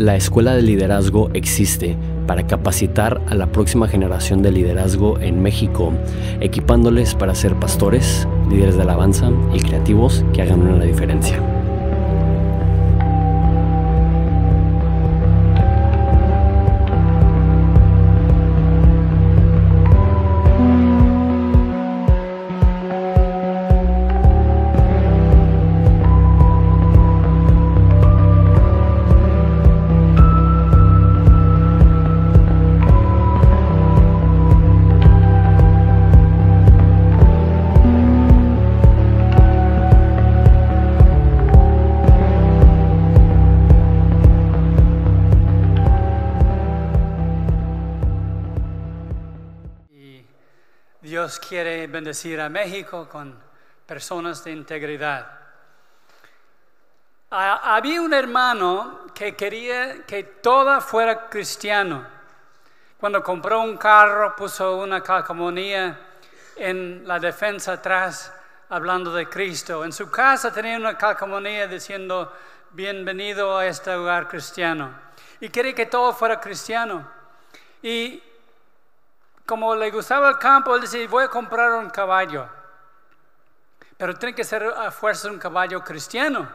La Escuela de Liderazgo existe para capacitar a la próxima generación de liderazgo en México, equipándoles para ser pastores, líderes de alabanza y creativos que hagan una diferencia. Bendecir a México con personas de integridad. Ha- había un hermano que quería que toda fuera cristiano. Cuando compró un carro puso una calcomanía en la defensa atrás hablando de Cristo. En su casa tenía una calcomanía diciendo bienvenido a este lugar cristiano. Y quería que todo fuera cristiano. Y como le gustaba el campo, él dice, voy a comprar un caballo. Pero tiene que ser a fuerza un caballo cristiano.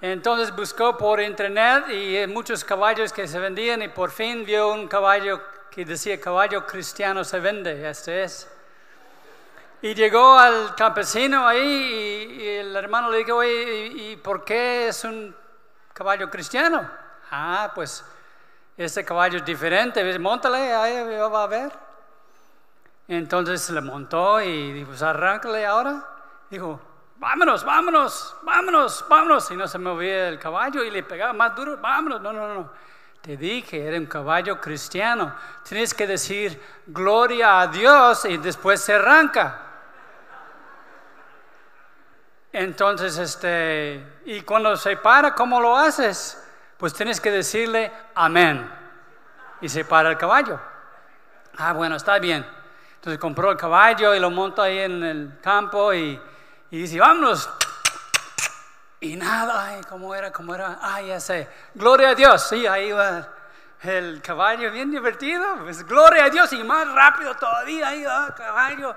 Entonces buscó por internet y eh, muchos caballos que se vendían y por fin vio un caballo que decía caballo cristiano se vende, este es. Y llegó al campesino ahí y, y el hermano le dijo, oye, ¿y, y por qué es un caballo cristiano? Ah, pues este caballo es diferente, ¿ves? Móntale, ahí va a ver. Entonces le montó y dijo, pues arráncale ahora. Dijo, vámonos, vámonos, vámonos, vámonos. Y no se movía el caballo y le pegaba más duro, vámonos. No, no, no. Te dije, era un caballo cristiano. Tienes que decir gloria a Dios y después se arranca. Entonces, este, y cuando se para, ¿cómo lo haces? Pues tienes que decirle amén. Y se para el caballo. Ah, bueno, está bien. Entonces compró el caballo y lo monta ahí en el campo y, y dice, vámonos. Y nada, ay, ¿cómo era? ¿Cómo era? Ah, ya sé. Gloria a Dios. Sí, ahí va el caballo bien divertido. Pues gloria a Dios y más rápido todavía. Ahí va el caballo.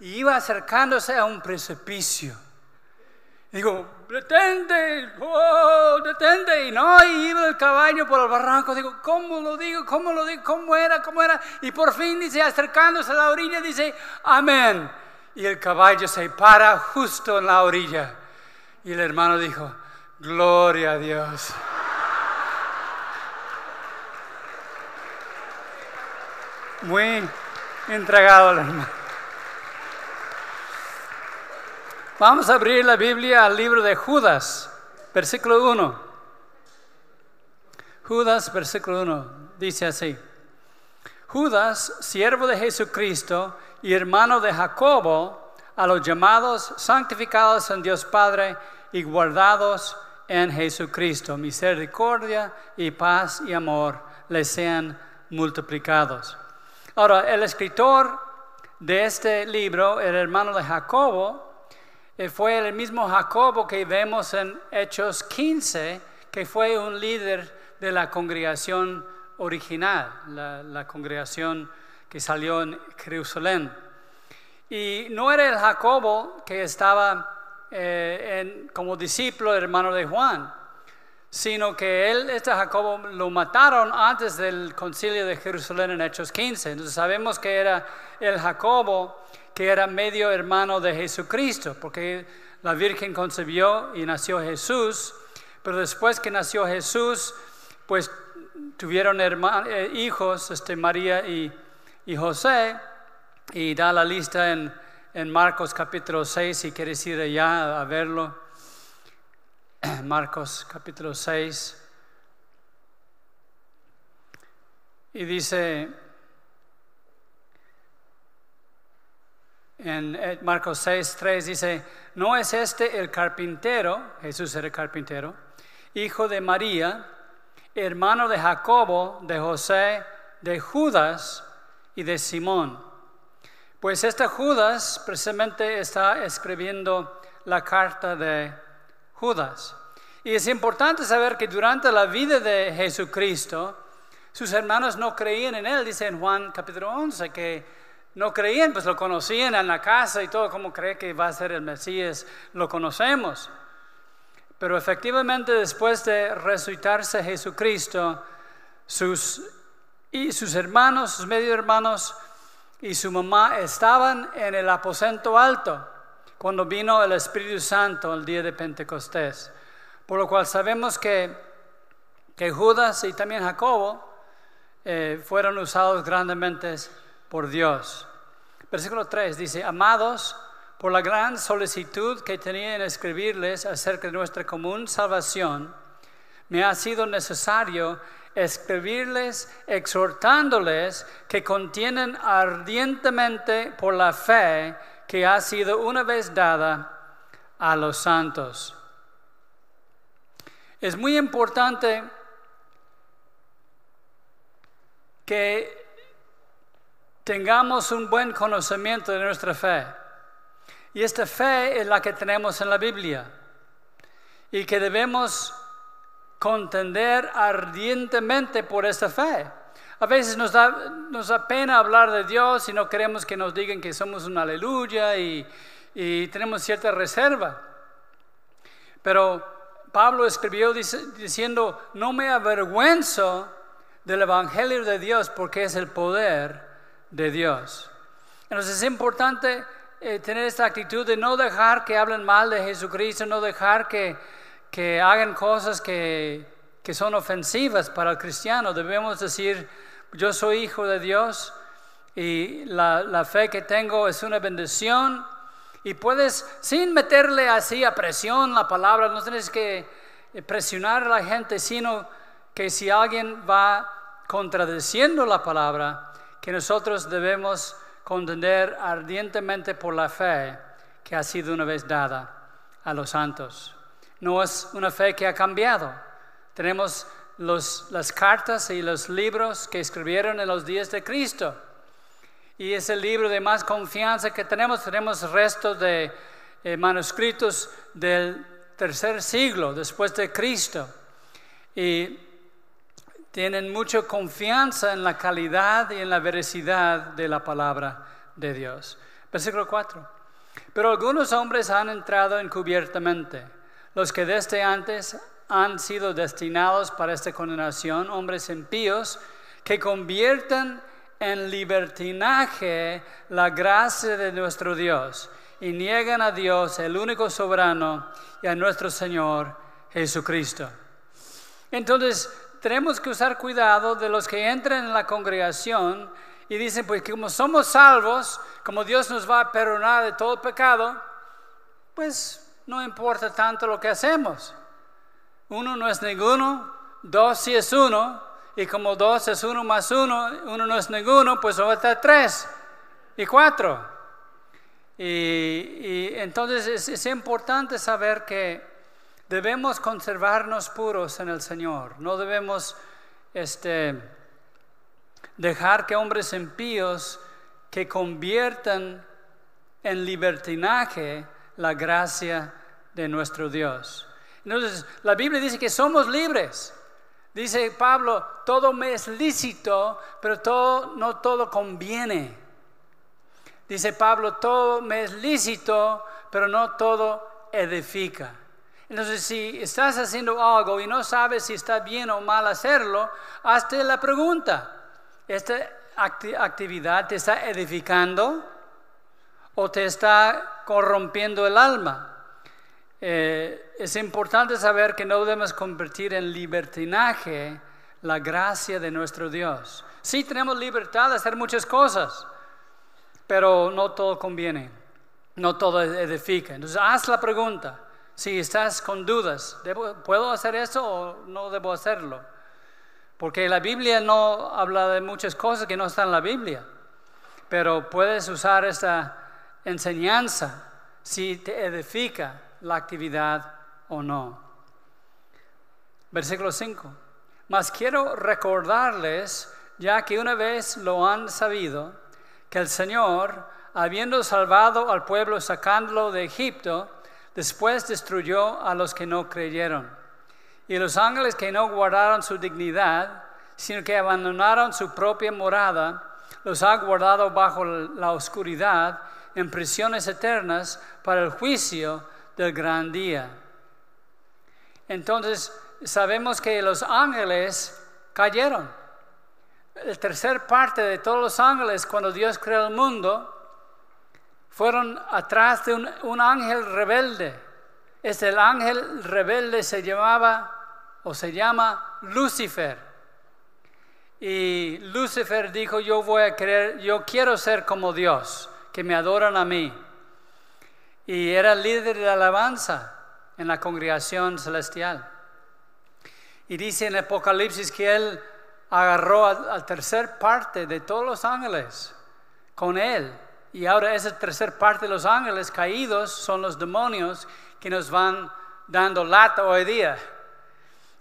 Y iba acercándose a un precipicio. Digo, detente, oh, detente. Y no, y iba el caballo por el barranco. Digo, ¿cómo lo digo? ¿Cómo lo digo? ¿Cómo era? ¿Cómo era? Y por fin dice, acercándose a la orilla, dice, amén. Y el caballo se para justo en la orilla. Y el hermano dijo, gloria a Dios. Muy entregado el hermano. Vamos a abrir la Biblia al libro de Judas, versículo 1. Judas, versículo 1, dice así. Judas, siervo de Jesucristo y hermano de Jacobo, a los llamados, santificados en Dios Padre y guardados en Jesucristo. Misericordia y paz y amor les sean multiplicados. Ahora, el escritor de este libro, el hermano de Jacobo, fue el mismo Jacobo que vemos en Hechos 15, que fue un líder de la congregación original, la, congregación que salió en Jerusalén. Y no era el Jacobo que estaba eh, como discípulo, hermano de Juan, sino que él, este Jacobo, lo mataron antes del concilio de Jerusalén en Hechos 15. Entonces sabemos que era el Jacobo que era medio hermano de Jesucristo, porque la Virgen concebió y nació Jesús, pero después que nació Jesús, pues tuvieron eh, hijos, este, María y, y José, y da la lista en, en Marcos capítulo 6, si quieres ir allá a verlo. Marcos capítulo 6. Y dice en eh, Marcos 6, 3, dice, ¿no es este el carpintero, Jesús era el carpintero, hijo de María, hermano de Jacobo, de José, de Judas y de Simón? Pues este Judas precisamente está escribiendo la carta de Judas. Y es importante saber que durante la vida de Jesucristo, sus hermanos no creían en él, dice en Juan capítulo 11, que no creían, pues lo conocían en la casa y todo, como cree que va a ser el Mesías, lo conocemos. Pero efectivamente después de resucitarse Jesucristo, sus, y sus hermanos, sus medio hermanos y su mamá estaban en el aposento alto cuando vino el Espíritu Santo el día de Pentecostés. Por lo cual sabemos que, que Judas y también Jacobo eh, fueron usados grandemente por Dios. Versículo 3 dice, amados, por la gran solicitud que tenía en escribirles acerca de nuestra común salvación, me ha sido necesario escribirles exhortándoles que contienen ardientemente por la fe que ha sido una vez dada a los santos. Es muy importante que tengamos un buen conocimiento de nuestra fe. Y esta fe es la que tenemos en la Biblia y que debemos contender ardientemente por esta fe. A veces nos da, nos da pena hablar de Dios y no queremos que nos digan que somos un aleluya y tenemos cierta reserva. Pero Pablo escribió diciendo, no me avergüenzo del Evangelio de Dios porque es el poder de Dios. Entonces es importante eh, tener esta actitud de no dejar que hablen mal de Jesucristo, no dejar que, que hagan cosas que, que son ofensivas para el cristiano. Debemos decir, yo soy hijo de Dios y la, la fe que tengo es una bendición. Y puedes, sin meterle así a presión la palabra, no tienes que presionar a la gente, sino que si alguien va contradiciendo la palabra, que nosotros debemos contender ardientemente por la fe que ha sido una vez dada a los santos. No es una fe que ha cambiado. Tenemos las cartas y los libros que escribieron en los días de Cristo. Y es el libro de más confianza que tenemos. Tenemos restos de eh, manuscritos del tercer siglo después de Cristo. Y tienen mucha confianza en la calidad y en la veracidad de la palabra de Dios. Versículo 4. Pero algunos hombres han entrado encubiertamente, los que desde antes han sido destinados para esta condenación, hombres impíos, que convierten en libertinaje la gracia de nuestro Dios y niegan a Dios, el único soberano, y a nuestro Señor Jesucristo. Entonces, tenemos que usar cuidado de los que entran en la congregación y dicen, pues como somos salvos, como Dios nos va a perdonar de todo pecado, pues no importa tanto lo que hacemos. Uno no es ninguno, dos sí es uno, y como dos es uno más uno, uno no es ninguno, pues va a estar tres y cuatro. Y, entonces es importante saber que debemos conservarnos puros en el Señor. No debemos este, dejar que hombres impíos que conviertan en libertinaje la gracia de nuestro Dios. Entonces, la Biblia dice que somos libres. Dice Pablo, todo me es lícito, pero todo, no todo conviene. Dice Pablo, todo me es lícito, pero no todo edifica. Entonces, si estás haciendo algo y no sabes si está bien o mal hacerlo, hazte la pregunta. ¿Esta actividad te está edificando o te está corrompiendo el alma? Eh, es importante saber que no debemos convertir en libertinaje la gracia de nuestro Dios. Sí tenemos libertad de hacer muchas cosas, pero no todo conviene, no todo edifica. Entonces, haz la pregunta. Si estás con dudas, ¿puedo hacer eso o no debo hacerlo? Porque la Biblia no habla de muchas cosas que no están en la Biblia, pero puedes usar esta enseñanza si te edifica la actividad o no. Versículo 5. Mas quiero recordarles, ya que una vez lo han sabido, que el Señor, habiendo salvado al pueblo sacándolo de Egipto, Después destruyó a los que no creyeron. Y los ángeles que no guardaron su dignidad, sino que abandonaron su propia morada, los ha guardado bajo la oscuridad en prisiones eternas para el juicio del gran día. Entonces, sabemos que los ángeles cayeron. La tercera parte de todos los ángeles, cuando Dios creó el mundo, fueron atrás de un, ángel rebelde. Este el ángel rebelde se llamaba o se llama Lucifer. Y Lucifer dijo, yo voy a querer, yo quiero ser como Dios, que me adoran a mí. Y era líder de alabanza en la congregación celestial. Y dice en Apocalipsis que él agarró a la tercera parte de todos los ángeles con él. Y ahora esa tercera parte de los ángeles caídos son los demonios que nos van dando lata hoy día.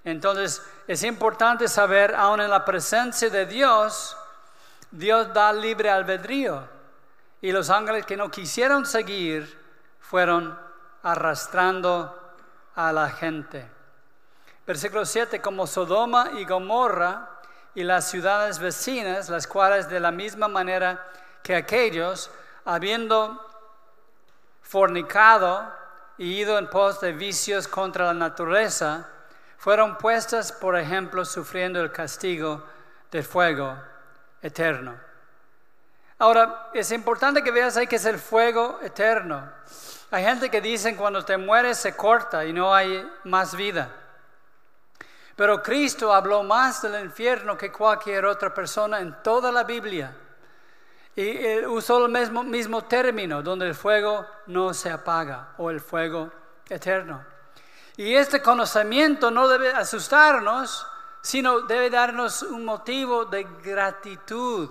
Entonces es importante saber, aún en la presencia de Dios, Dios da libre albedrío. Y los ángeles que no quisieron seguir fueron arrastrando a la gente. Versículo 7, como Sodoma y Gomorra y las ciudades vecinas, las cuales de la misma manera que aquellos, habiendo fornicado y ido en pos de vicios contra la naturaleza, fueron puestas, por ejemplo, sufriendo el castigo del fuego eterno. Ahora, es importante que veas ahí que es el fuego eterno. Hay gente que dice cuando te mueres se corta y no hay más vida. Pero Cristo habló más del infierno que cualquier otra persona en toda la Biblia. Y usó el mismo, mismo término, donde el fuego no se apaga o el fuego eterno. Y este conocimiento no debe asustarnos, sino debe darnos un motivo de gratitud.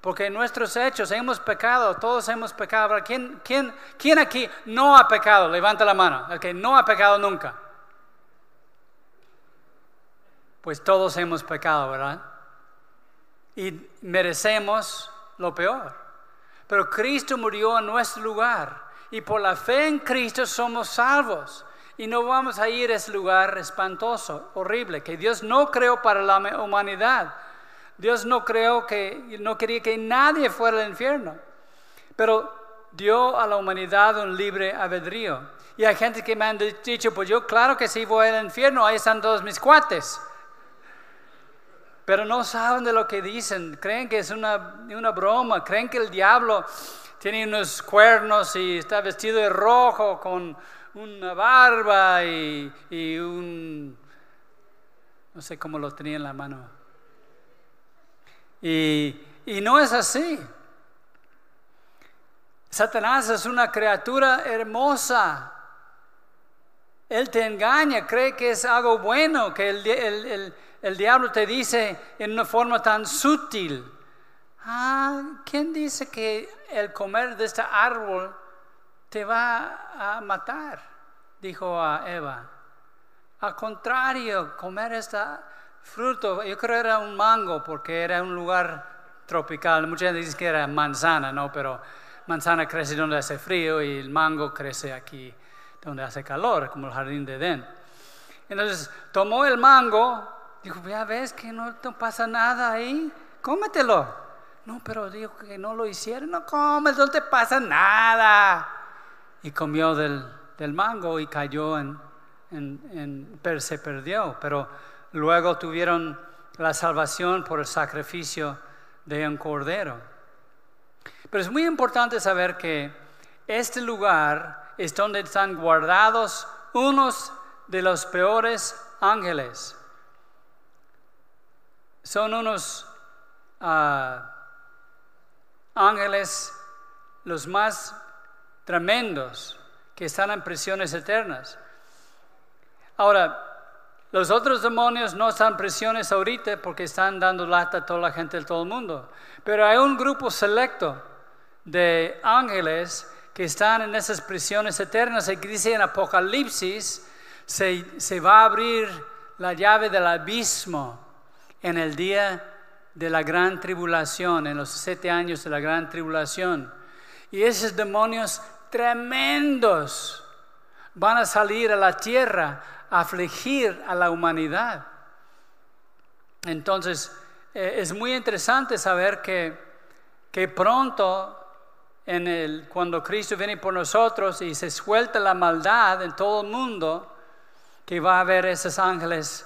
Porque en nuestros hechos hemos pecado, todos hemos pecado. ¿Quién, quién, quién aquí no ha pecado? Levanta la mano. El que no ha pecado nunca. Pues todos hemos pecado, ¿verdad? Y merecemos lo peor. Pero Cristo murió en nuestro lugar y por la fe en Cristo somos salvos. Y no vamos a ir a ese lugar espantoso, horrible, que Dios no creó para la humanidad. Dios no creó que, no quería que nadie fuera al infierno. Pero dio a la humanidad un libre albedrío. Y hay gente que me han dicho, pues yo claro que sí voy al infierno, ahí están todos mis cuates pero no saben de lo que dicen, creen que es una, una broma, creen que el diablo tiene unos cuernos y está vestido de rojo con una barba y, y un, no sé cómo lo tenía en la mano. Y, y no es así. Satanás es una criatura hermosa. Él te engaña, cree que es algo bueno, que el, el, el diablo te dice en una forma tan sutil, ah, ¿quién dice que el comer de este árbol te va a matar? Dijo a Eva. Al contrario, comer este fruto, yo creo era un mango porque era un lugar tropical. Mucha gente dice que era manzana, ¿no? Pero manzana crece donde hace frío y el mango crece aquí donde hace calor, como el jardín de Edén. Entonces tomó el mango Dijo, ya ves que no, pasa nada ahí, cómetelo. No, pero dijo que no lo hicieron, no comes, no te pasa nada. Y comió del, mango y cayó en, en, se perdió. Pero luego tuvieron la salvación por el sacrificio de un cordero. Pero es muy importante saber que este lugar es donde están guardados unos de los peores ángeles son unos ah, ángeles los más tremendos que están en prisiones eternas. Ahora, los otros demonios no están prisiones ahorita porque están dando lata a toda la gente de todo el mundo. Pero hay un grupo selecto de ángeles que están en esas prisiones eternas y dice en Apocalipsis se va a abrir la llave del abismo en el día de la gran tribulación, en los siete años de la gran tribulación. Y esos demonios tremendos van a salir a la tierra afligir a la humanidad. Entonces, eh, es muy interesante saber que, que pronto, en el, cuando Cristo viene por nosotros y se suelta la maldad en todo el mundo, que va a haber esos ángeles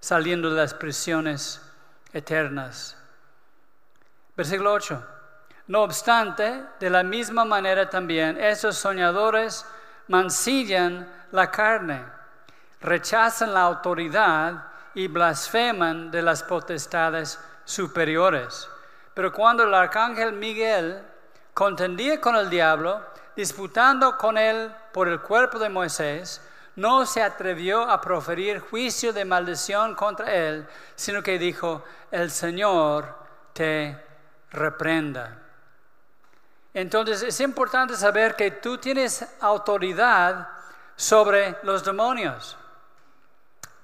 saliendo de las prisiones eternas. Versículo 8. No obstante, de la misma manera también, esos soñadores mancillan la carne, rechazan la autoridad y blasfeman de las potestades superiores. Pero cuando el arcángel Miguel contendía con el diablo, disputando con él por el cuerpo de Moisés, no se atrevió a proferir juicio de maldición contra él, sino que dijo, el Señor te reprenda. Entonces es importante saber que tú tienes autoridad sobre los demonios.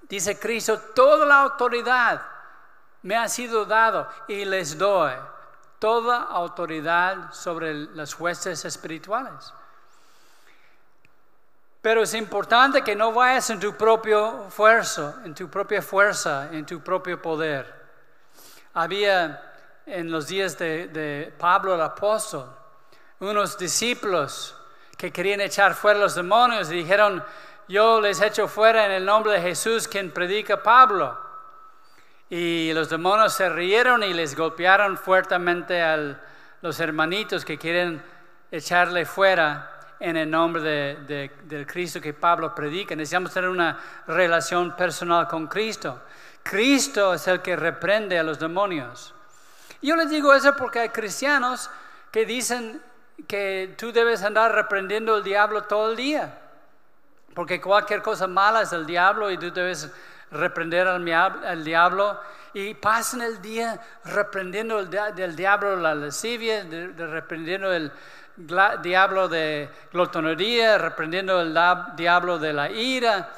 Dice Cristo, toda la autoridad me ha sido dado y les doy toda autoridad sobre las huestes espirituales. Pero es importante que no vayas en tu propio fuerza, en tu propia fuerza, en tu propio poder. Había en los días de, Pablo el apóstol unos discípulos que querían echar fuera los demonios y dijeron, yo les echo fuera en el nombre de Jesús, quien predica Pablo. Y los demonios se rieron y les golpearon fuertemente a los hermanitos que quieren echarle fuera en el nombre de, del Cristo que Pablo predica. Necesitamos tener una relación personal con Cristo. Cristo es el que reprende a los demonios. Yo les digo eso porque hay cristianos que dicen que tú debes andar reprendiendo al diablo todo el día. Porque cualquier cosa mala es del diablo y tú debes reprender al, diablo. Y pasan el día reprendiendo el, del diablo la lascivia, reprendiendo el diablo de glotonería, reprendiendo el diablo de la ira.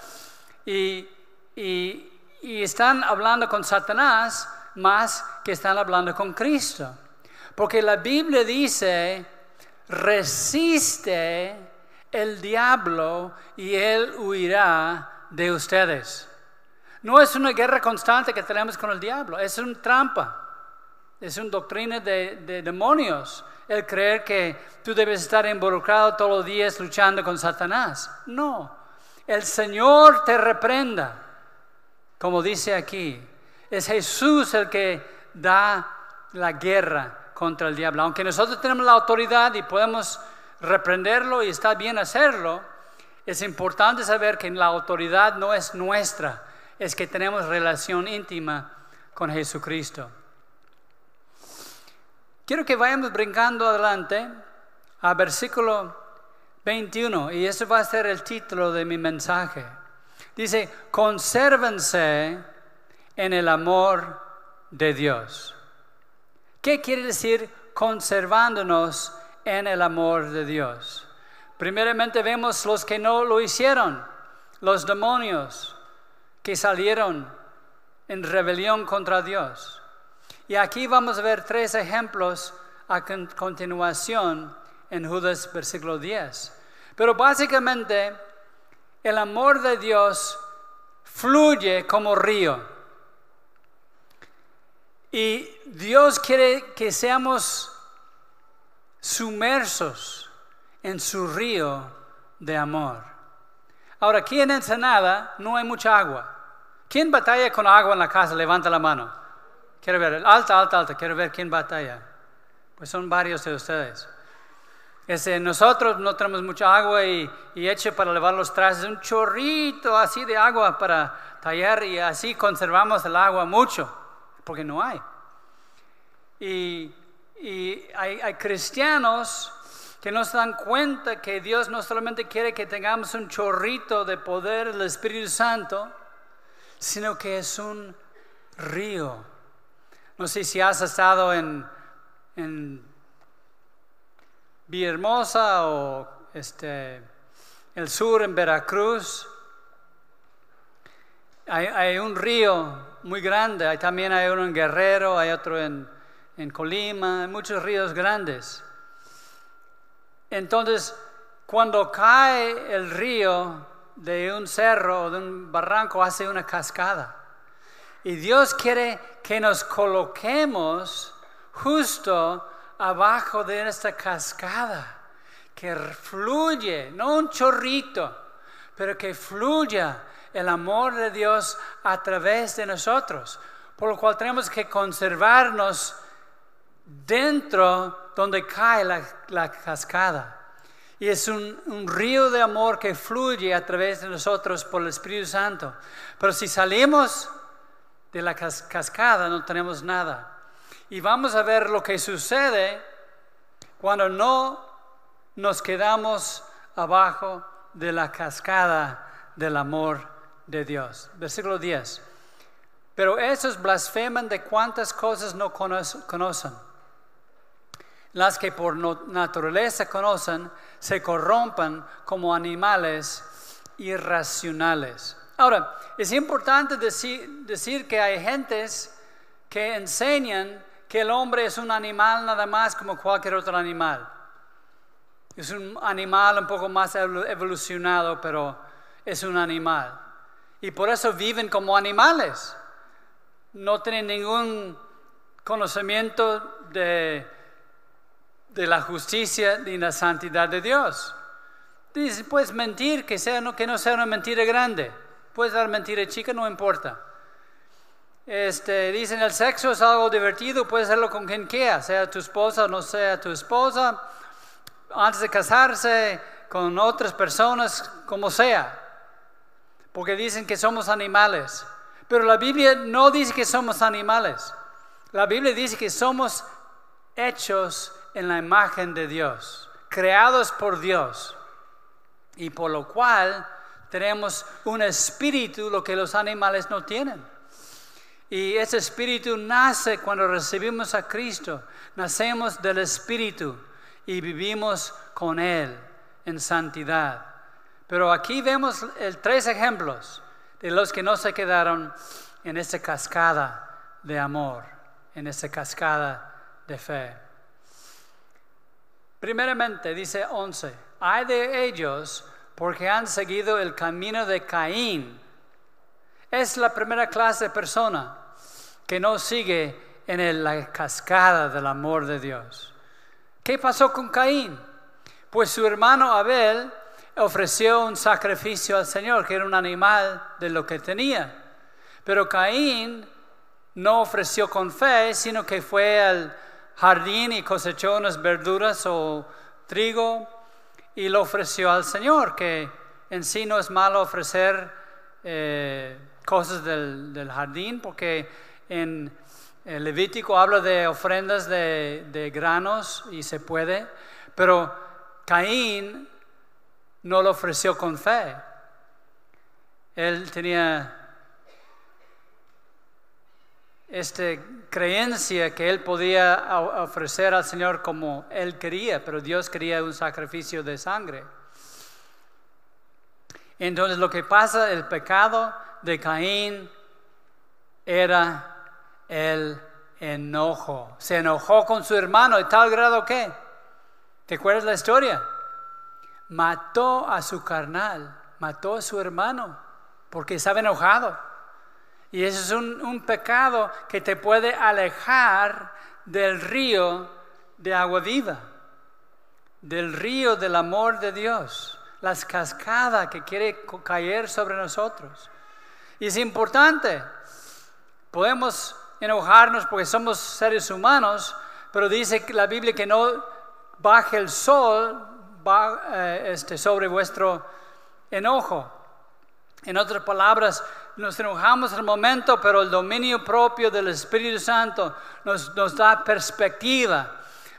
Y, y, están hablando con Satanás más que están hablando con Cristo. Porque la Biblia dice, resiste el diablo y él huirá de ustedes. No es una guerra constante que tenemos con el diablo, es una trampa, es una doctrina de, demonios el creer que tú debes estar involucrado todos los días luchando con Satanás. No, el Señor te reprenda, como dice aquí. Es Jesús el que da la guerra contra el diablo. Aunque nosotros tenemos la autoridad y podemos reprenderlo y está bien hacerlo, es importante saber que la autoridad no es nuestra, es que tenemos relación íntima con Jesucristo. Quiero que vayamos brincando adelante a versículo 21 y eso va a ser el título de mi mensaje. Dice, consérvense en el amor de Dios. ¿Qué quiere decir conservándonos en el amor de Dios. Primeramente vemos los que no lo hicieron, los demonios que salieron en rebelión contra Dios. Y aquí vamos a ver tres ejemplos a continuación en Judas versículo 10. Pero básicamente el amor de Dios fluye como río. Y Dios quiere que seamos sumersos en su río de amor. Ahora, aquí en Ensenada no hay mucha agua. ¿Quién batalla con agua en la casa? Levanta la mano. Quiero ver, alta, alta, alta, quiero ver quién batalla. Pues son varios de ustedes. Este, nosotros no tenemos mucha agua y, y para lavar los trastes, un chorrito así de agua para tallar y así conservamos el agua mucho, porque no hay. Y y hay, cristianos que no se dan cuenta que Dios no solamente quiere que tengamos un chorrito de poder del Espíritu Santo, sino que es un río. No sé si has estado en, en Villahermosa o este, el sur, en Veracruz. Hay, hay, un río muy grande, hay, también hay uno en Guerrero, hay otro en en Colima, en muchos ríos grandes. Entonces, cuando cae el río de un cerro o de un barranco hace una cascada. Y Dios quiere que nos coloquemos justo abajo de esta cascada, que fluye, no un chorrito, pero que fluya el amor de Dios a través de nosotros. Por lo cual tenemos que conservarnos dentro donde cae la, cascada. Y es un, un, río de amor que fluye a través de nosotros por el Espíritu Santo. Pero si salimos de la cascada no tenemos nada. Y vamos a ver lo que sucede cuando no nos quedamos abajo de la cascada del amor de Dios. Versículo 10. Pero esos blasfeman de cuántas cosas no conocen. Las que por naturaleza conocen se corrompan como animales irracionales. Ahora, es importante decir, que hay gentes que enseñan que el hombre es un animal nada más como cualquier otro animal. Es un animal un poco más evolucionado, pero es un animal. Y por eso viven como animales. No tienen ningún conocimiento de, de la justicia ni la santidad de Dios. Dice, puedes mentir, que, sea, que no sea una mentira grande. Puedes dar mentira chica, no importa. Este, dicen el sexo es algo divertido, puedes hacerlo con quien quiera, sea tu esposa o no sea tu esposa, antes de casarse con otras personas, como sea, porque dicen que somos animales. Pero la Biblia no dice que somos animales. La Biblia dice que somos hechos en la imagen de Dios, creados por Dios, y por lo cual tenemos un espíritu, lo que los animales no tienen. Y ese espíritu nace cuando recibimos a Cristo. Nacemos del espíritu y vivimos con Él en santidad. Pero aquí vemos tres ejemplos de los que no se quedaron en esa cascada de amor, en esa cascada de fe. Primeramente, dice 11, hay de ellos porque han seguido el camino de Caín es la primera clase de persona que no sigue en la cascada del amor de Dios. ¿Qué pasó con Caín? Pues su hermano Abel ofreció un sacrificio al Señor, que era un animal de lo que tenía. Pero Caín no ofreció con fe, sino que fue al jardín y cosechó unas verduras o trigo y lo ofreció al Señor, que en sí no es malo ofrecer eh, cosas del, jardín, porque en el Levítico habla de ofrendas de, de granos y se puede, pero Caín no lo ofreció con fe. Él tenía esta creencia que él podía ofrecer al Señor como él quería, pero Dios quería un sacrificio de sangre. Entonces lo que pasa, el pecado de Caín era el enojo. Se enojó con su hermano y tal grado que, ¿te acuerdas la historia? Mató a su carnal, mató a su hermano porque estaba enojado. Y eso es un, pecado que te puede alejar del río de agua viva, del río del amor de Dios, las cascadas que quiere caer sobre nosotros. Y es importante. Podemos enojarnos porque somos seres humanos, pero dice la Biblia que no baje el sol eh, este, sobre vuestro enojo. En otras palabras, nos enojamos al momento, pero el dominio propio del Espíritu Santo nos, da perspectiva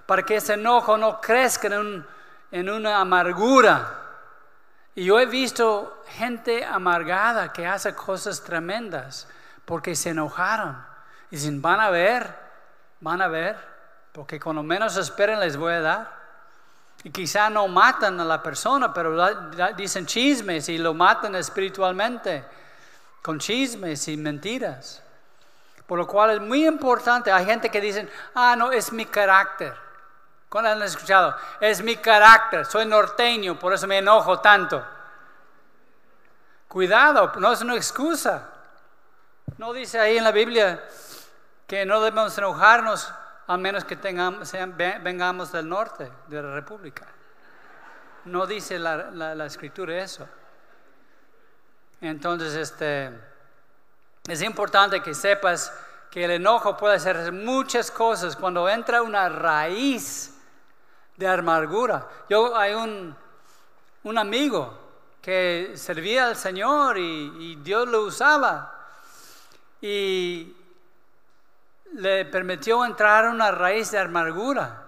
para que ese enojo no crezca en, en una amargura y yo he visto gente amargada que hace cosas tremendas porque se enojaron. Y dicen, van a ver, van a ver, porque cuando menos esperen les voy a dar. Y quizá no matan a la persona, pero dicen chismes y lo matan espiritualmente con chismes y mentiras. Por lo cual es muy importante. Hay gente que dice, ah, no, es mi carácter. ¿Cuándo han escuchado? Es mi carácter, soy norteño, por eso me enojo tanto. Cuidado, no es una excusa. No dice ahí en la Biblia que no debemos enojarnos a menos que tengamos, vengamos del norte de la República. No dice la, la escritura eso. Entonces, este, es importante que sepas que el enojo puede hacer muchas cosas cuando entra una raíz de amargura. Yo hay un, un amigo que servía al Señor y, y Dios lo usaba y le permitió entrar una raíz de amargura.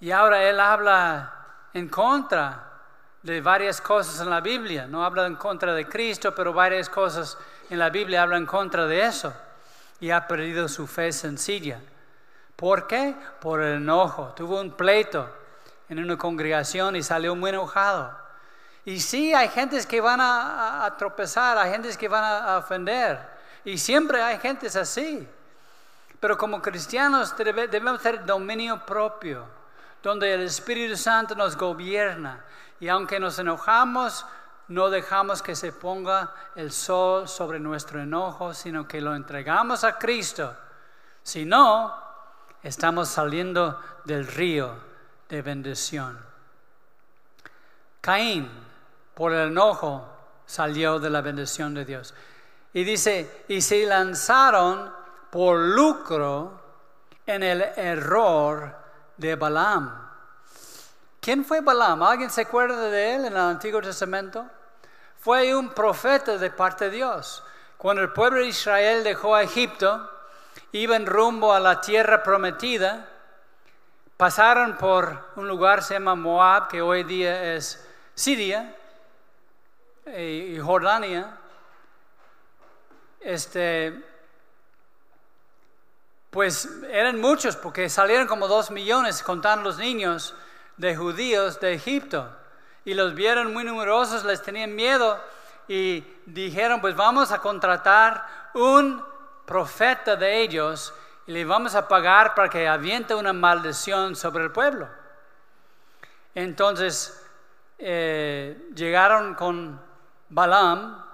Y ahora él habla en contra de varias cosas en la Biblia. No habla en contra de Cristo, pero varias cosas en la Biblia hablan en contra de eso. Y ha perdido su fe sencilla. ¿Por qué? Por el enojo. Tuvo un pleito en una congregación y salió muy enojado. Y sí, hay gentes que van a, tropezar, hay gentes que van a, ofender. Y siempre hay gentes así. Pero como cristianos debemos tener dominio propio, donde el Espíritu Santo nos gobierna. Y aunque nos enojamos, no dejamos que se ponga el sol sobre nuestro enojo, sino que lo entregamos a Cristo. Si no, estamos saliendo del río de bendición. Caín, por el enojo, salió de la bendición de Dios. Y dice, y se lanzaron por lucro en el error de Balaam. ¿Quién fue Balaam? ¿Alguien se acuerda de él en el Antiguo Testamento? Fue un profeta de parte de Dios. Cuando el pueblo de Israel dejó a Egipto, iban rumbo a la tierra prometida, pasaron por un lugar que se llama Moab, que hoy día es Siria eh, y Jordania. Este, pues eran muchos, porque salieron como dos millones, contando los niños de judíos de Egipto y los vieron muy numerosos, les tenían miedo y dijeron, pues vamos a contratar un profeta de ellos y le vamos a pagar para que aviente una maldición sobre el pueblo. Entonces eh, llegaron con Balaam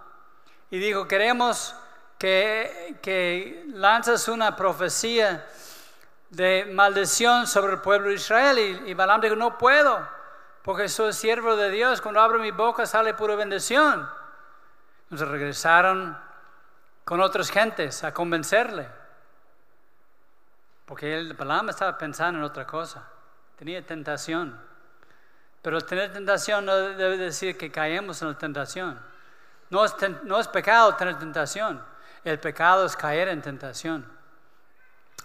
y dijo, queremos que, lanzas una profecía de maldición sobre el pueblo de Israel. Y, y Balaam dijo, no puedo, porque soy siervo de Dios. Cuando abro mi boca sale pura bendición. Entonces regresaron con otras gentes a convencerle. Porque el Balaam estaba pensando en otra cosa. Tenía tentación. Pero tener tentación no debe decir que caemos en la tentación. No es, no es pecado tener tentación. El pecado es caer en tentación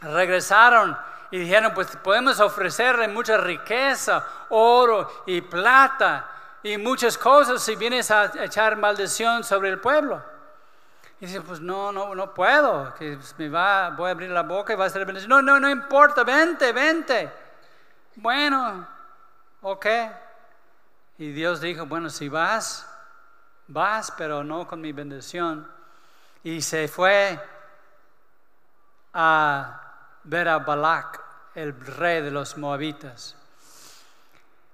regresaron y dijeron, pues podemos ofrecerle mucha riqueza, oro y plata y muchas cosas si vienes a echar maldición sobre el pueblo. Y dice, pues no, no, no puedo, que me va, voy a abrir la boca y va a ser bendición. No, no, no importa, vente, vente. Bueno, ok. Y Dios dijo, bueno, si vas, vas, pero no con mi bendición. Y se fue a ver a Balak, el rey de los moabitas.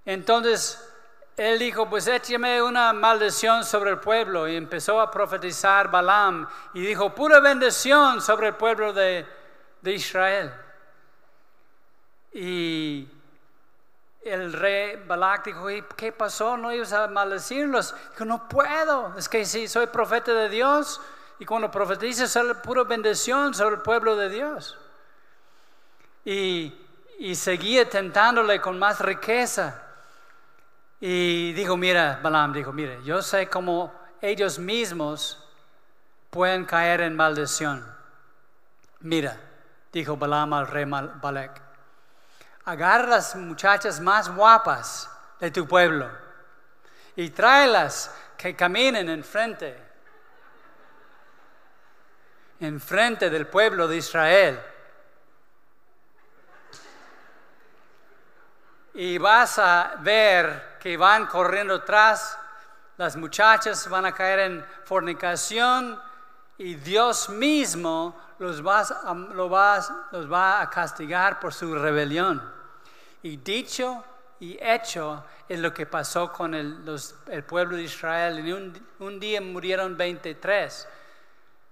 Entonces él dijo, pues écheme una maldición sobre el pueblo. Y empezó a profetizar Balaam y dijo, pura bendición sobre el pueblo de, de Israel. Y el rey Balak dijo, ¿qué pasó? ¿No ibas a maldecirlos? Dijo, no puedo. Es que si soy profeta de Dios y cuando profetizas, es pura bendición sobre el pueblo de Dios y, seguía tentándole con más riqueza. Y dijo, mira, Balaam dijo, mire, yo sé cómo ellos mismos pueden caer en maldición. Mira, dijo Balaam al rey Balek, agarra las muchachas más guapas de tu pueblo y tráelas que caminen enfrente, enfrente del pueblo de Israel y vas a ver que van corriendo atrás, las muchachas van a caer en fornicación y Dios mismo los, vas los va a castigar por su rebelión. Y dicho y hecho es lo que pasó con el, el pueblo de Israel. En un, un día murieron 23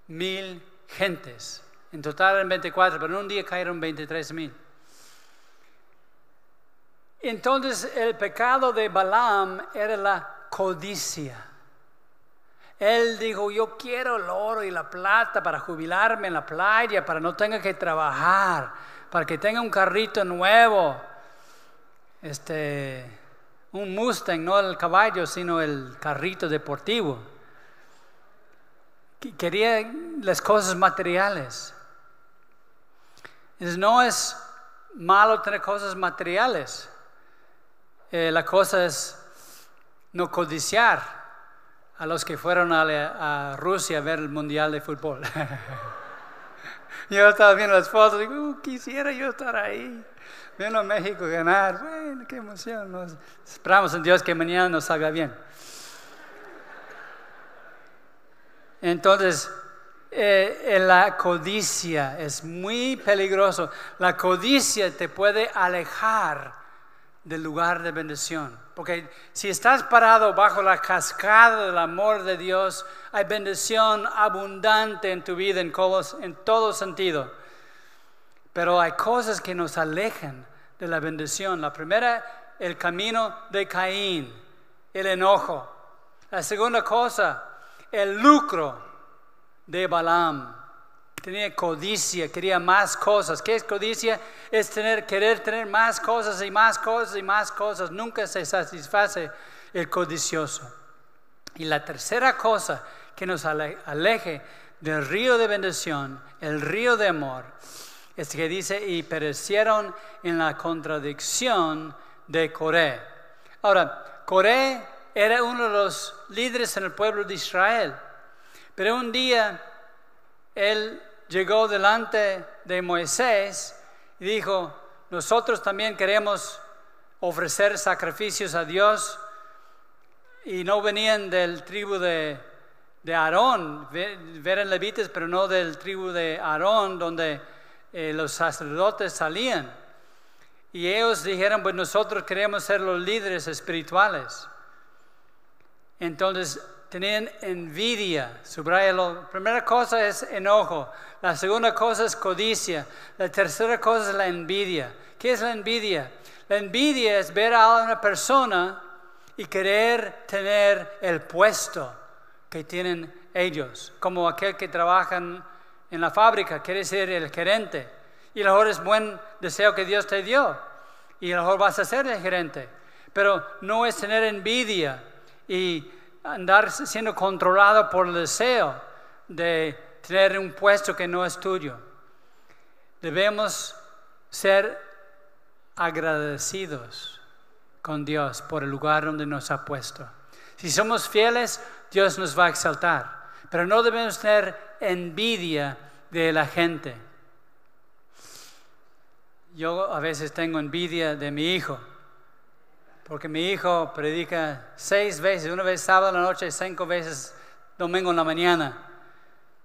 mil gentes. En total eran 24, pero en un día cayeron 23 mil. Entonces el pecado de Balaam era la codicia. Él dijo, yo quiero el oro y la plata para jubilarme en la playa, para no tenga que trabajar, para que tenga un carrito nuevo, este, un Mustang, no el caballo, sino el carrito deportivo. Que- Quería las cosas materiales. No es malo tener cosas materiales. Eh, la cosa es no codiciar a los que fueron a Rusia a ver el Mundial de Fútbol. yo estaba viendo las fotos y digo, "Uh, quisiera yo estar ahí, viendo a México ganar. Bueno, qué emoción. Nos- esperamos en Dios que mañana nos salga bien. Entonces, eh, la codicia es muy peligroso. La codicia te puede alejar del lugar de bendición. Porque si estás parado bajo la cascada del amor de Dios, hay bendición abundante en tu vida en todos- en todo sentido. Pero hay cosas que nos alejan de la bendición. La primera, el camino de Caín, el enojo. La segunda cosa, el lucro de Balaam. Tenía codicia, quería más cosas. ¿Qué es codicia? Es tener, querer tener más cosas y más cosas y más cosas. Nunca se satisface el codicioso. Y la tercera cosa que nos ale- aleje del río de bendición, el río de amor, es que dice, y perecieron en la contradicción de Coré. Ahora, Coré era uno de los líderes en el pueblo de Israel, pero un día él llegó delante de Moisés y dijo, nosotros también queremos ofrecer sacrificios a Dios y no venían del tribu de, Aarón, eran levitas, pero no del tribu de Aarón, donde eh, los sacerdotes salían. Y ellos dijeron, pues nosotros queremos ser los líderes espirituales. Entonces tenían envidia, subrayalo. La primera cosa es enojo, la segunda cosa es codicia, la tercera cosa es la envidia. ¿Qué es la envidia? La envidia es ver a una persona y querer tener el puesto que tienen ellos, como aquel que trabaja en la fábrica, quiere ser el gerente. Y a lo mejor es buen deseo que Dios te dio. Y a lo mejor vas a ser el gerente. Pero no es tener envidia y andar siendo controlado por el deseo de tener un puesto que no es tuyo. Debemos ser agradecidos con Dios por el lugar donde nos ha puesto. Si somos fieles, Dios nos va a exaltar. Pero no debemos tener envidia de la gente. Yo a veces tengo envidia de mi hijo, porque mi hijo predica seis veces, una vez sábado en la noche, cinco veces domingo en la mañana.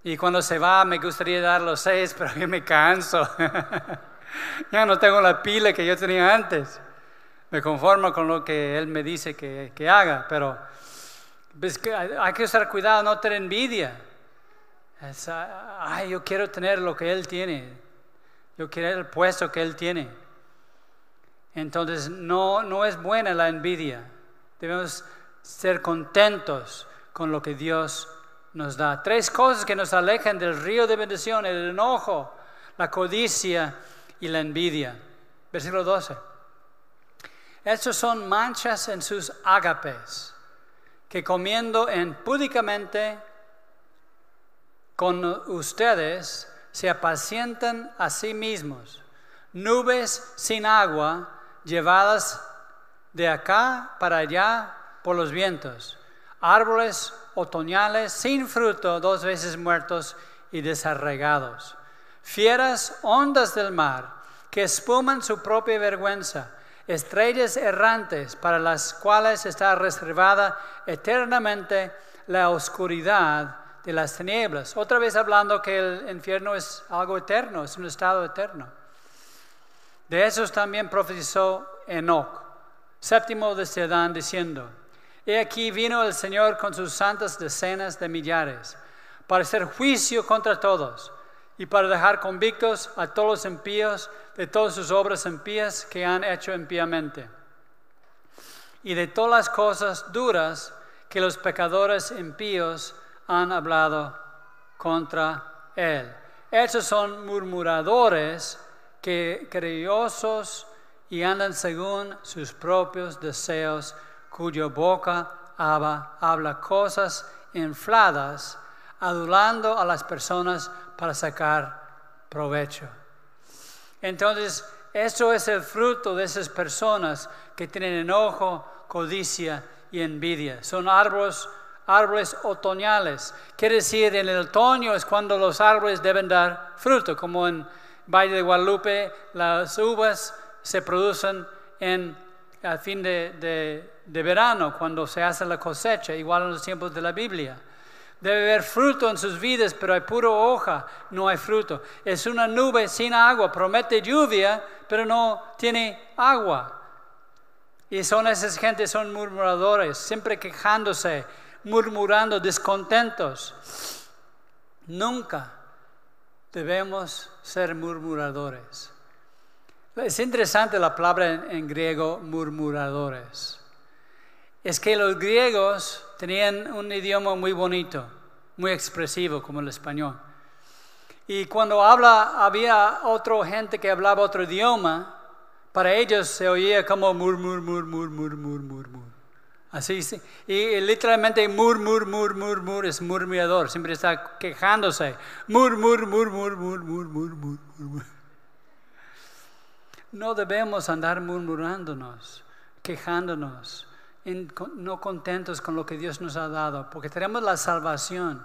Y cuando se va me gustaría dar los seis, pero yo me canso. ya no tengo la pila que yo tenía antes. Me conformo con lo que él me dice que, que haga, pero pues, que hay hay que usar cuidado, no tener envidia. Es, ah, ay, yo quiero tener lo que él tiene. Yo quiero el puesto que él tiene. Entonces, no, no es buena la envidia. Debemos ser contentos con lo que Dios nos da. Tres cosas que nos alejan del río de bendición, el enojo, la codicia y la envidia. Versículo 12. Estos son manchas en sus ágapes, que comiendo impúdicamente con ustedes se apacientan a sí mismos, nubes sin agua llevadas de acá para allá por los vientos, árboles otoñales sin fruto, dos veces muertos y desarraigados, fieras ondas del mar que espuman su propia vergüenza, estrellas errantes para las cuales está reservada eternamente la oscuridad de las tinieblas. Otra vez hablando que el infierno es algo eterno, es un estado eterno. De esos también profetizó Enoch, séptimo de Adán, diciendo, He aquí vino el Señor con sus santas decenas de millares, para hacer juicio contra todos y para dejar convictos a todos los impíos de todas sus obras impías que han hecho impíamente, y de todas las cosas duras que los pecadores impíos han hablado contra él. Estos son murmuradores que creyosos y andan según sus propios deseos, cuya boca habla, habla cosas infladas, adulando a las personas para sacar provecho. Entonces, eso es el fruto de esas personas que tienen enojo, codicia y envidia. Son árboles, árboles otoñales. Quiere decir, en el otoño es cuando los árboles deben dar fruto, como en Valle de Guadalupe, las uvas se producen en, al fin de, de verano, cuando se hace la cosecha, igual en los tiempos de la Biblia. Debe haber fruto en sus vidas, pero hay puro hoja, no hay fruto. Es una nube sin agua, promete lluvia, pero no tiene agua. Y son esas gentes, son murmuradores, siempre quejándose, murmurando, descontentos. Nunca debemos ser murmuradores. Es interesante la palabra en, griego, murmuradores. Es que los griegos tenían un idioma muy bonito, muy expresivo como el español. Y cuando habla, había otra gente que hablaba otro idioma, para ellos se oía como mur, mur, mur, mur, mur, mur, mur, mur. Así, sí. Y literalmente mur, mur, mur, mur, mur es murmurador, siempre está quejándose. Mur, mur, mur, mur, mur, mur, mur, mur, mur. No debemos andar murmurándonos, quejándonos no contentos con lo que Dios nos ha dado, porque tenemos la salvación.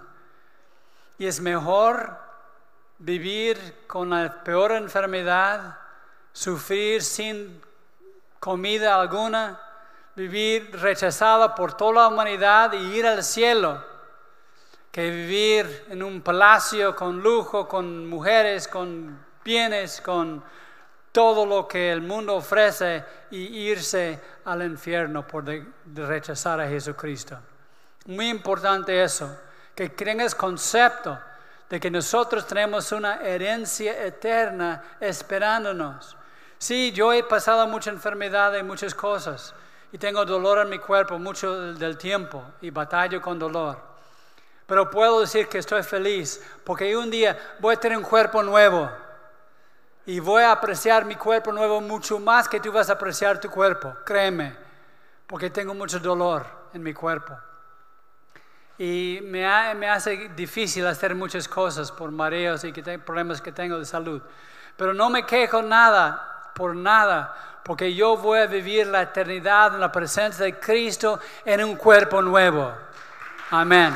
Y es mejor vivir con la peor enfermedad, sufrir sin comida alguna, vivir rechazado por toda la humanidad y ir al cielo, que vivir en un palacio con lujo, con mujeres, con bienes, con todo lo que el mundo ofrece y irse al infierno por rechazar a Jesucristo. Muy importante eso, que el concepto de que nosotros tenemos una herencia eterna esperándonos. Sí, yo he pasado mucha enfermedad y muchas cosas y tengo dolor en mi cuerpo mucho del tiempo y batallo con dolor. Pero puedo decir que estoy feliz porque un día voy a tener un cuerpo nuevo y voy a apreciar mi cuerpo nuevo mucho más que tú vas a apreciar tu cuerpo, créeme, porque tengo mucho dolor en mi cuerpo. Y me, hace difícil hacer muchas cosas por mareos y problemas que tengo de salud. Pero no me quejo nada, por nada, porque yo voy a vivir la eternidad en la presencia de Cristo en un cuerpo nuevo. Amén.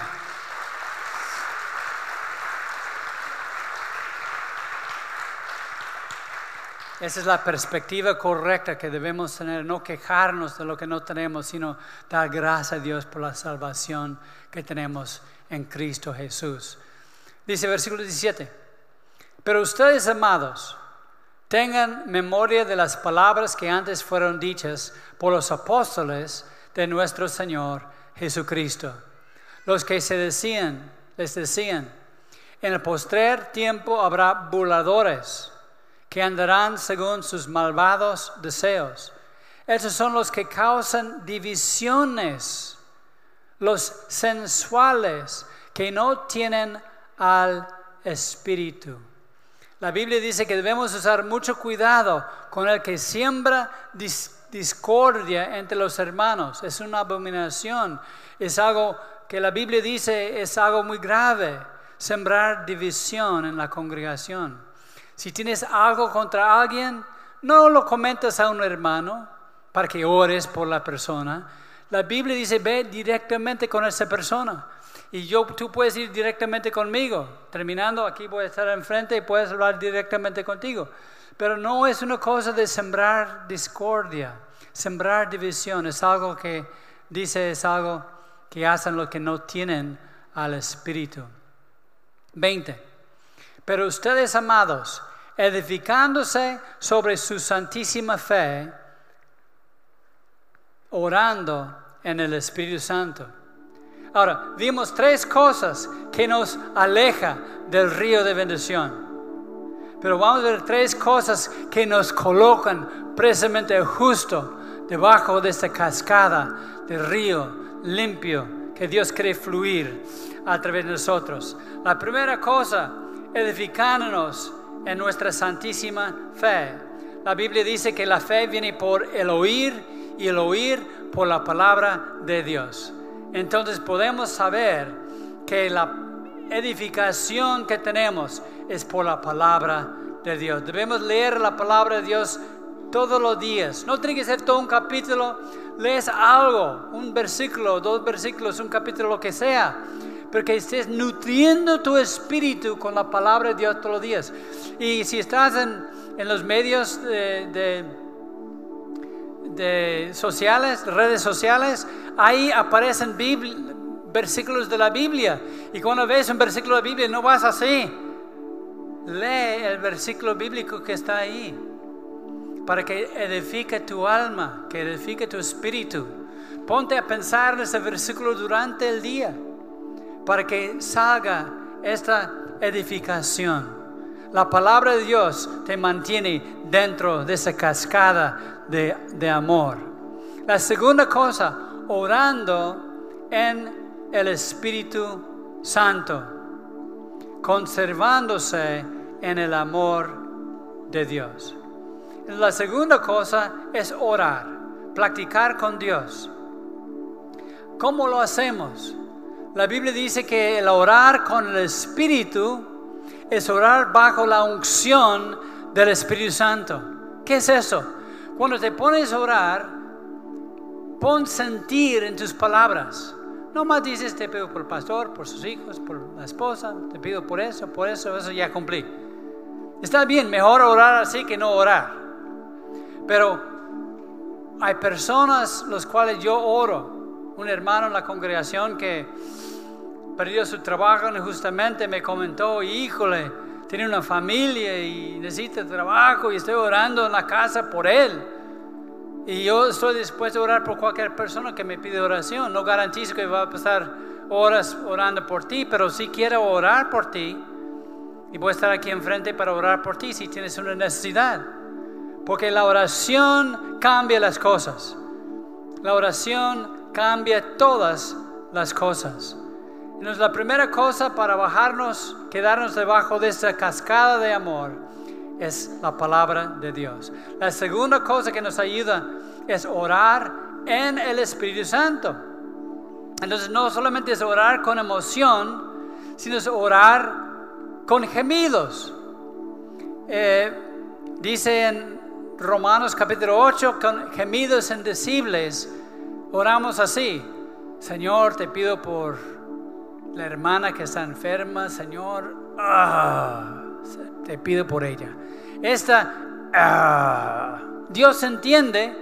Esa es la perspectiva correcta que debemos tener, no quejarnos de lo que no tenemos, sino dar gracias a Dios por la salvación que tenemos en Cristo Jesús. Dice versículo 17, pero ustedes amados, tengan memoria de las palabras que antes fueron dichas por los apóstoles de nuestro Señor Jesucristo, los que se decían, les decían, en el postrer tiempo habrá burladores que andarán según sus malvados deseos. Esos son los que causan divisiones, los sensuales, que no tienen al Espíritu. La Biblia dice que debemos usar mucho cuidado con el que siembra discordia entre los hermanos. Es una abominación. Es algo que la Biblia dice es algo muy grave, sembrar división en la congregación. Si tienes algo contra alguien, no lo comentas a un hermano para que ores por la persona. La Biblia dice, ve directamente con esa persona. Y yo, tú puedes ir directamente conmigo. Terminando, aquí voy a estar enfrente y puedes hablar directamente contigo. Pero no es una cosa de sembrar discordia, sembrar división. Es algo que dice, es algo que hacen los que no tienen al Espíritu. 20. Pero ustedes, amados, edificándose sobre su santísima fe, orando en el Espíritu Santo. Ahora, vimos tres cosas que nos aleja del río de bendición. Pero vamos a ver tres cosas que nos colocan precisamente justo debajo de esta cascada de río limpio que Dios quiere fluir a través de nosotros. La primera cosa, edificándonos en nuestra santísima fe. La Biblia dice que la fe viene por el oír y el oír por la palabra de Dios. Entonces podemos saber que la edificación que tenemos es por la palabra de Dios. Debemos leer la palabra de Dios todos los días. No tiene que ser todo un capítulo, lees algo, un versículo, dos versículos, un capítulo, lo que sea. Pero que estés nutriendo tu espíritu con la palabra de Dios todos los días. Y si estás en, en los medios de de sociales, redes sociales, ahí aparecen versículos de la Biblia. Y cuando ves un versículo de la Biblia, no vas así. Lee el versículo bíblico que está ahí para que edifique tu alma, que edifique tu espíritu. Ponte a pensar en ese versículo durante el día para que salga esta edificación. La palabra de Dios te mantiene dentro de esa cascada de, amor. La segunda cosa, orando en el Espíritu Santo, conservándose en el amor de Dios. La segunda cosa es orar, practicar con Dios. ¿Cómo lo hacemos? La Biblia dice que el orar con el Espíritu es orar bajo la unción del Espíritu Santo. ¿Qué es eso? Cuando te pones a orar, pon sentir en tus palabras. No más dices, te pido por el pastor, por sus hijos, por la esposa, te pido por eso, por eso, eso ya cumplí. Está bien, mejor orar así que no orar. Pero hay personas los cuales yo oro. Un hermano en la congregación que perdió su trabajo injustamente me comentó, híjole, tiene una familia y necesita trabajo y estoy orando en la casa por él. Y yo estoy dispuesto a orar por cualquier persona que me pide oración. No garantizo que va a pasar horas orando por ti, pero sí quiero orar por ti. Y voy a estar aquí enfrente para orar por ti si tienes una necesidad. Porque la oración cambia las cosas. La oración cambia todas las cosas. La primera cosa para bajarnos, quedarnos debajo de esta cascada de amor, es la palabra de Dios. La segunda cosa que nos ayuda es orar en el Espíritu Santo. Entonces no solamente es orar con emoción, sino es orar con gemidos. Eh, dice en Romanos capítulo 8, con gemidos indecibles, oramos así. Señor, te pido por la hermana que está enferma, Señor, ah, te pido por ella. Esta, ah, Dios entiende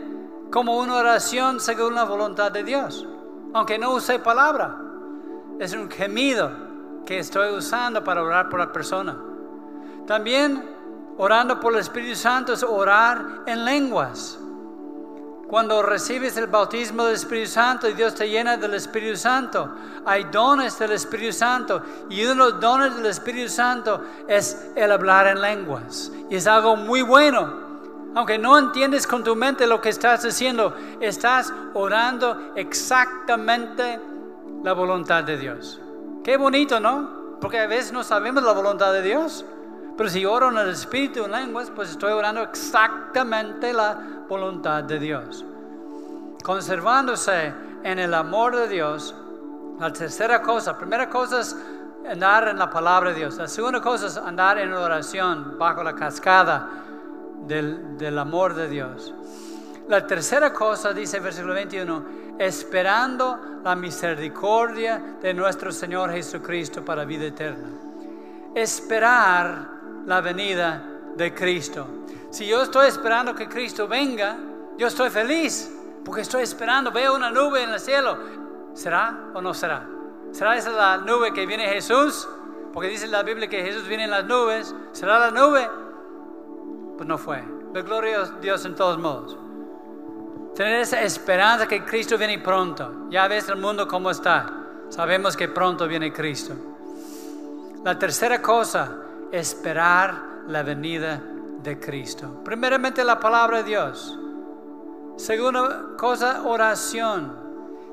como una oración según la voluntad de Dios, aunque no use palabra. Es un gemido que estoy usando para orar por la persona. También orando por el Espíritu Santo es orar en lenguas. Cuando recibes el bautismo del Espíritu Santo y Dios te llena del Espíritu Santo, hay dones del Espíritu Santo y uno de los dones del Espíritu Santo es el hablar en lenguas. Y es algo muy bueno. Aunque no entiendes con tu mente lo que estás diciendo, estás orando exactamente la voluntad de Dios. Qué bonito, ¿no? Porque a veces no sabemos la voluntad de Dios. Pero si oro en el Espíritu en lenguas, pues estoy orando exactamente la voluntad de Dios. Conservándose en el amor de Dios. La tercera cosa, primera cosa es andar en la palabra de Dios. La segunda cosa es andar en oración bajo la cascada del, del amor de Dios. La tercera cosa, dice el versículo 21, esperando la misericordia de nuestro Señor Jesucristo para vida eterna. Esperar la venida de Cristo. Si yo estoy esperando que Cristo venga, yo estoy feliz porque estoy esperando, veo una nube en el cielo. ¿Será o no será? ¿Será esa la nube que viene Jesús? Porque dice la Biblia que Jesús viene en las nubes. ¿Será la nube? Pues no fue. La gloria a Dios en todos modos. Tener esa esperanza que Cristo viene pronto. Ya ves el mundo cómo está. Sabemos que pronto viene Cristo. La tercera cosa, esperar la venida de Cristo. Primeramente la palabra de Dios. Segunda cosa, oración.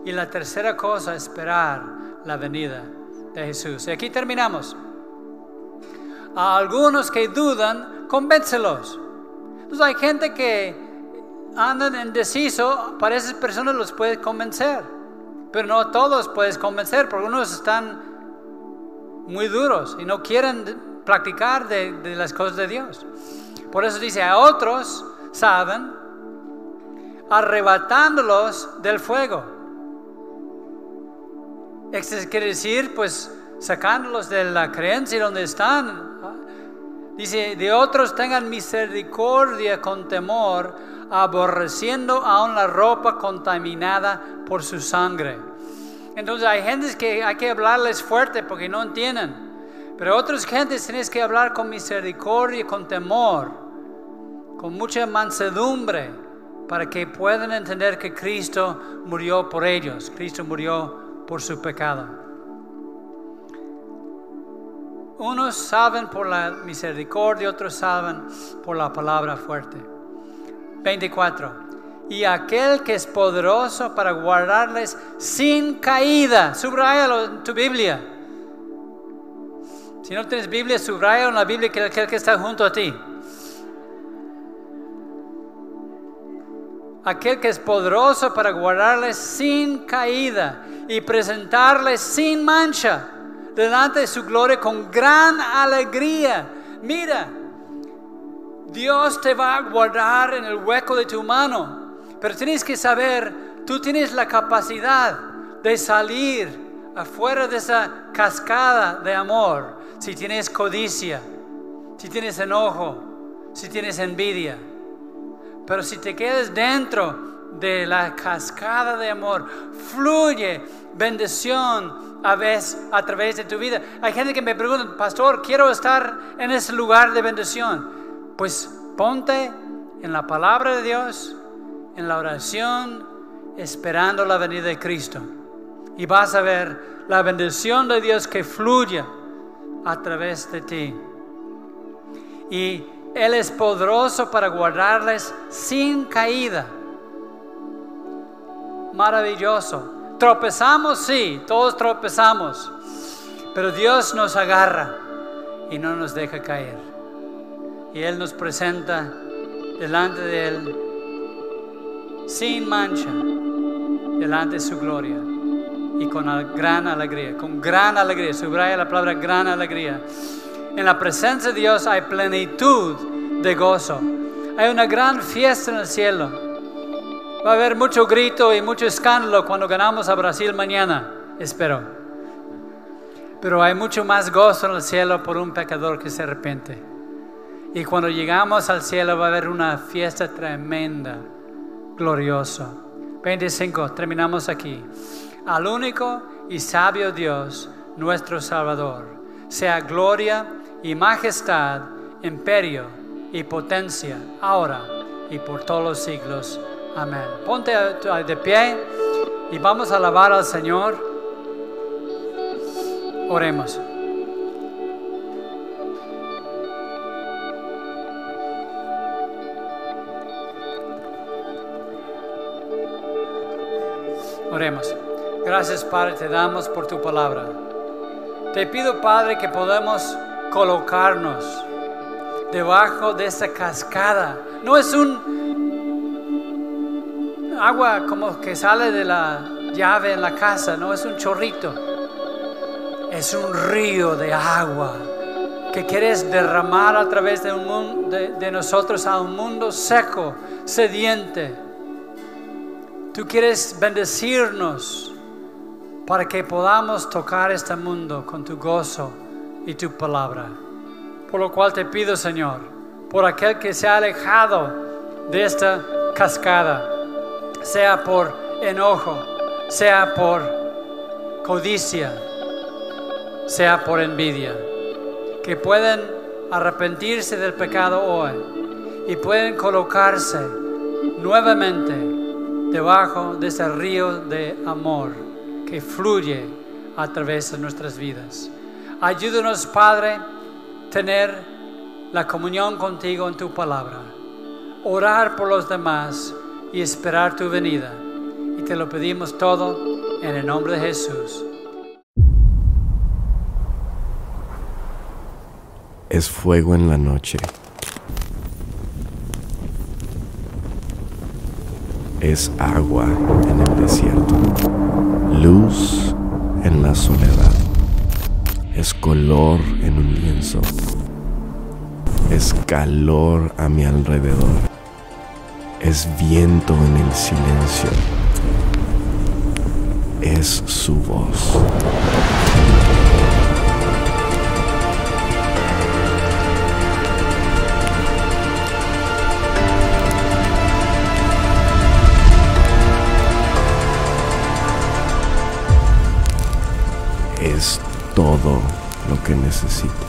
Y la tercera cosa, esperar la venida de Jesús. Y aquí terminamos. A algunos que dudan, convéncelos. Entonces hay gente que andan indeciso, para esas personas los puedes convencer. Pero no todos puedes convencer, porque unos están muy duros y no quieren practicar de, de las cosas de Dios. Por eso dice, a otros saben, arrebatándolos del fuego. Esto quiere decir, pues, sacándolos de la creencia donde están. Dice, de otros tengan misericordia con temor, aborreciendo aún la ropa contaminada por su sangre. Entonces hay gentes que hay que hablarles fuerte porque no entienden. Pero otras gentes tienes que hablar con misericordia, con temor, con mucha mansedumbre, para que puedan entender que Cristo murió por ellos, Cristo murió por su pecado. Unos saben por la misericordia, otros saben por la palabra fuerte. 24. Y aquel que es poderoso para guardarles sin caída. Subrayalo en tu Biblia. Si no tienes Biblia, subraya en la Biblia que aquel que está junto a ti. Aquel que es poderoso para guardarles sin caída y presentarles sin mancha delante de su gloria con gran alegría. Mira, Dios te va a guardar en el hueco de tu mano. Pero tienes que saber, tú tienes la capacidad de salir afuera de esa cascada de amor. Si tienes codicia, si tienes enojo, si tienes envidia. Pero si te quedas dentro de la cascada de amor, fluye bendición a, veces, a través de tu vida. Hay gente que me pregunta, pastor, quiero estar en ese lugar de bendición. Pues ponte en la palabra de Dios, en la oración, esperando la venida de Cristo. Y vas a ver la bendición de Dios que fluye a través de ti. Y Él es poderoso para guardarles sin caída. Maravilloso. Tropezamos, sí, todos tropezamos. Pero Dios nos agarra y no nos deja caer y Él nos presenta delante de Él sin mancha, delante de su gloria y con gran alegría, con gran alegría, subraya la palabra gran alegría. En la presencia de Dios hay plenitud de gozo. Hay una gran fiesta en el cielo. Va a haber mucho grito y mucho escándalo cuando ganamos a Brasil mañana, espero. Pero hay mucho más gozo en el cielo por un pecador que se arrepiente. Y cuando llegamos al cielo va a haber una fiesta tremenda, gloriosa. 25, terminamos aquí. Al único y sabio Dios, nuestro Salvador, sea gloria y majestad, imperio y potencia, ahora y por todos los siglos. Amén. Ponte de pie y vamos a alabar al Señor. Oremos. Oremos. Gracias Padre, te damos por tu palabra. Te pido Padre que podamos colocarnos debajo de esta cascada. No es un agua como que sale de la llave en la casa, no es un chorrito. Es un río de agua que quieres derramar a través de, un de, de nosotros a un mundo seco, sediente Tú quieres bendecirnos para que podamos tocar este mundo con tu gozo y tu palabra. Por lo cual te pido, Señor, por aquel que se ha alejado de esta cascada, sea por enojo, sea por codicia, sea por envidia, que pueden arrepentirse del pecado hoy y pueden colocarse nuevamente debajo de ese río de amor que fluye a través de nuestras vidas. Ayúdanos, Padre, tener la comunión contigo en tu palabra, orar por los demás y esperar tu venida. Y te lo pedimos todo en el nombre de Jesús. Es fuego en la noche. Es agua en el desierto. Luz en la soledad. Es color en un lienzo. Es calor a mi alrededor. Es viento en el silencio. Es su voz. Es todo lo que necesito.